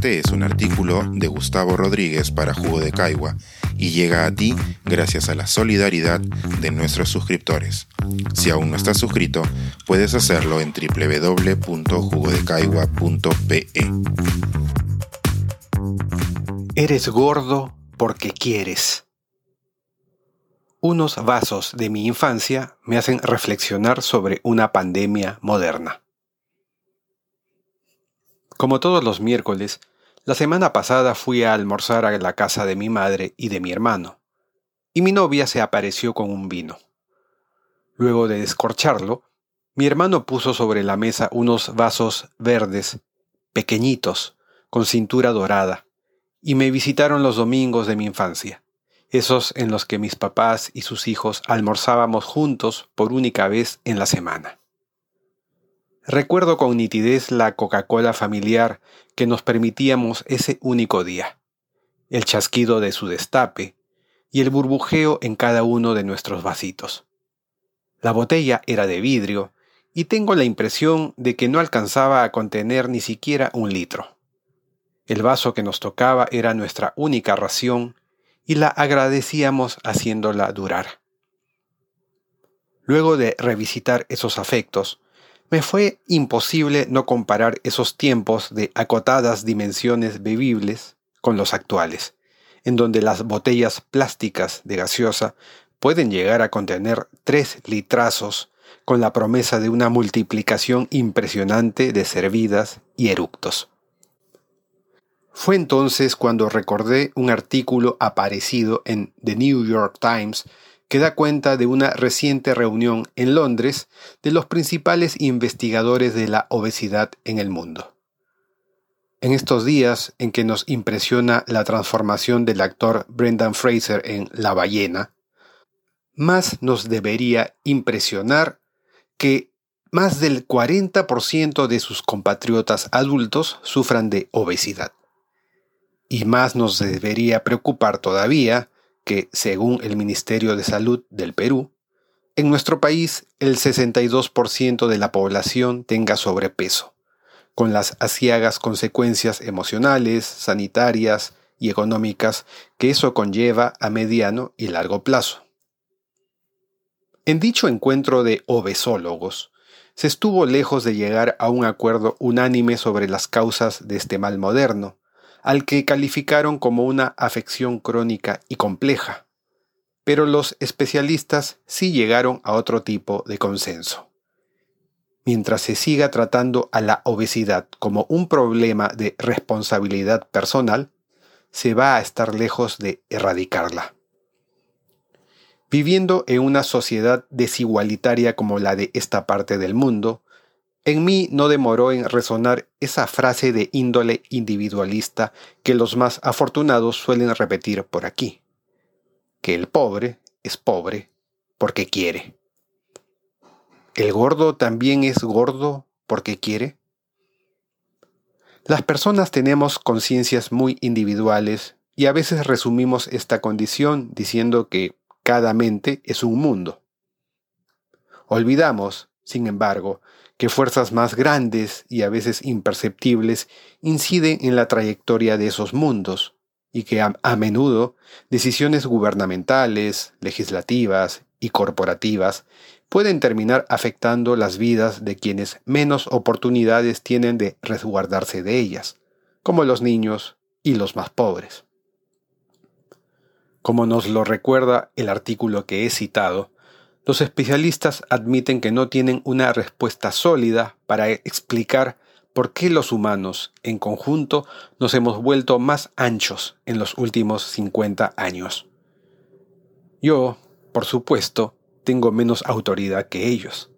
Este es un artículo de Gustavo Rodríguez para Jugo de Caigua y llega a ti gracias a la solidaridad de nuestros suscriptores. Si aún no estás suscrito, puedes hacerlo en www.jugodecaigua.pe. Eres gordo porque quieres. Unos vasos de mi infancia me hacen reflexionar sobre una pandemia moderna. Como todos los miércoles, la semana pasada fui a almorzar a la casa de mi madre y de mi hermano, y mi novia se apareció con un vino. Luego de descorcharlo, mi hermano puso sobre la mesa unos vasos verdes, pequeñitos, con cintura dorada, y me visitaron los domingos de mi infancia, esos en los que mis papás y sus hijos almorzábamos juntos por única vez en la semana. Recuerdo con nitidez la Coca-Cola familiar que nos permitíamos ese único día, el chasquido de su destape y el burbujeo en cada uno de nuestros vasitos. La botella era de vidrio y tengo la impresión de que no alcanzaba a contener ni siquiera un litro. El vaso que nos tocaba era nuestra única ración y la agradecíamos haciéndola durar. Luego de revisitar esos afectos, me fue imposible no comparar esos tiempos de acotadas dimensiones bebibles con los actuales, en donde las botellas plásticas de gaseosa pueden llegar a contener tres litrazos con la promesa de una multiplicación impresionante de servidas y eructos. Fue entonces cuando recordé un artículo aparecido en The New York Times que da cuenta de una reciente reunión en Londres de los principales investigadores de la obesidad en el mundo. En estos días en que nos impresiona la transformación del actor Brendan Fraser en La ballena, más nos debería impresionar que más del 40% de sus compatriotas adultos sufran de obesidad. Y más nos debería preocupar todavía que, según el Ministerio de Salud del Perú, en nuestro país el 62% de la población tenga sobrepeso, con las asiagas consecuencias emocionales, sanitarias y económicas que eso conlleva a mediano y largo plazo. En dicho encuentro de obesólogos, se estuvo lejos de llegar a un acuerdo unánime sobre las causas de este mal moderno, al que calificaron como una afección crónica y compleja, pero los especialistas sí llegaron a otro tipo de consenso. Mientras se siga tratando a la obesidad como un problema de responsabilidad personal, se va a estar lejos de erradicarla. Viviendo en una sociedad desigualitaria como la de esta parte del mundo, en mí no demoró en resonar esa frase de índole individualista que los más afortunados suelen repetir por aquí, que el pobre es pobre porque quiere. ¿El gordo también es gordo porque quiere? Las personas tenemos conciencias muy individuales y a veces resumimos esta condición diciendo que cada mente es un mundo. Olvidamos, sin embargo, que fuerzas más grandes y a veces imperceptibles inciden en la trayectoria de esos mundos, y que a, menudo decisiones gubernamentales, legislativas y corporativas pueden terminar afectando las vidas de quienes menos oportunidades tienen de resguardarse de ellas, como los niños y los más pobres. Como nos lo recuerda el artículo que he citado, los especialistas admiten que no tienen una respuesta sólida para explicar por qué los humanos, en conjunto, nos hemos vuelto más anchos en los últimos 50 años. Yo, por supuesto, tengo menos autoridad que ellos.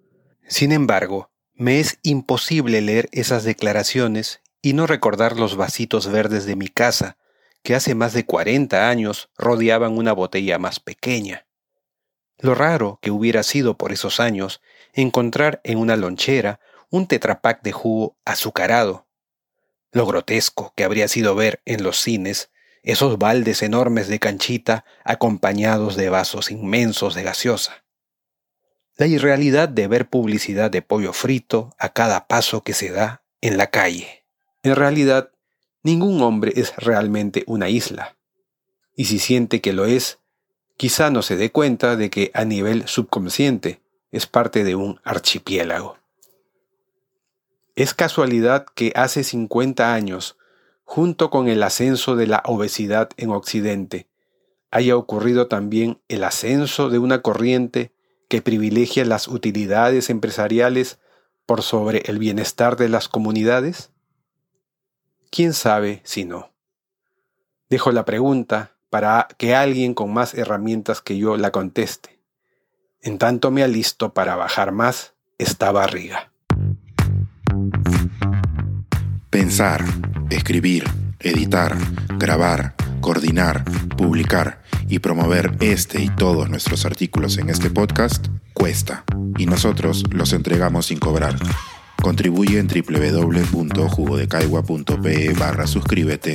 Sin embargo, me es imposible leer esas declaraciones y no recordar los vasitos verdes de mi casa, que hace más de 40 años rodeaban una botella más pequeña. Lo raro que hubiera sido por esos años encontrar en una lonchera un tetrapack de jugo azucarado. Lo grotesco que habría sido ver en los cines esos baldes enormes de canchita acompañados de vasos inmensos de gaseosa. La irrealidad de ver publicidad de pollo frito a cada paso que se da en la calle. En realidad, ningún hombre es realmente una isla. Y si siente que lo es, quizá no se dé cuenta de que a nivel subconsciente es parte de un archipiélago. Es casualidad que hace 50 años, junto con el ascenso de la obesidad en Occidente, haya ocurrido también el ascenso de una corriente que privilegia las utilidades empresariales por sobre el bienestar de las comunidades? ¿Quién sabe si no? Dejo la pregunta para que alguien con más herramientas que yo la conteste. En tanto me alisto para bajar más esta barriga. Pensar, escribir, editar, grabar, coordinar, publicar y promover este y todos nuestros artículos en este podcast cuesta y nosotros los entregamos sin cobrar. Contribuye en www.jugodecaigua.pe barra suscríbete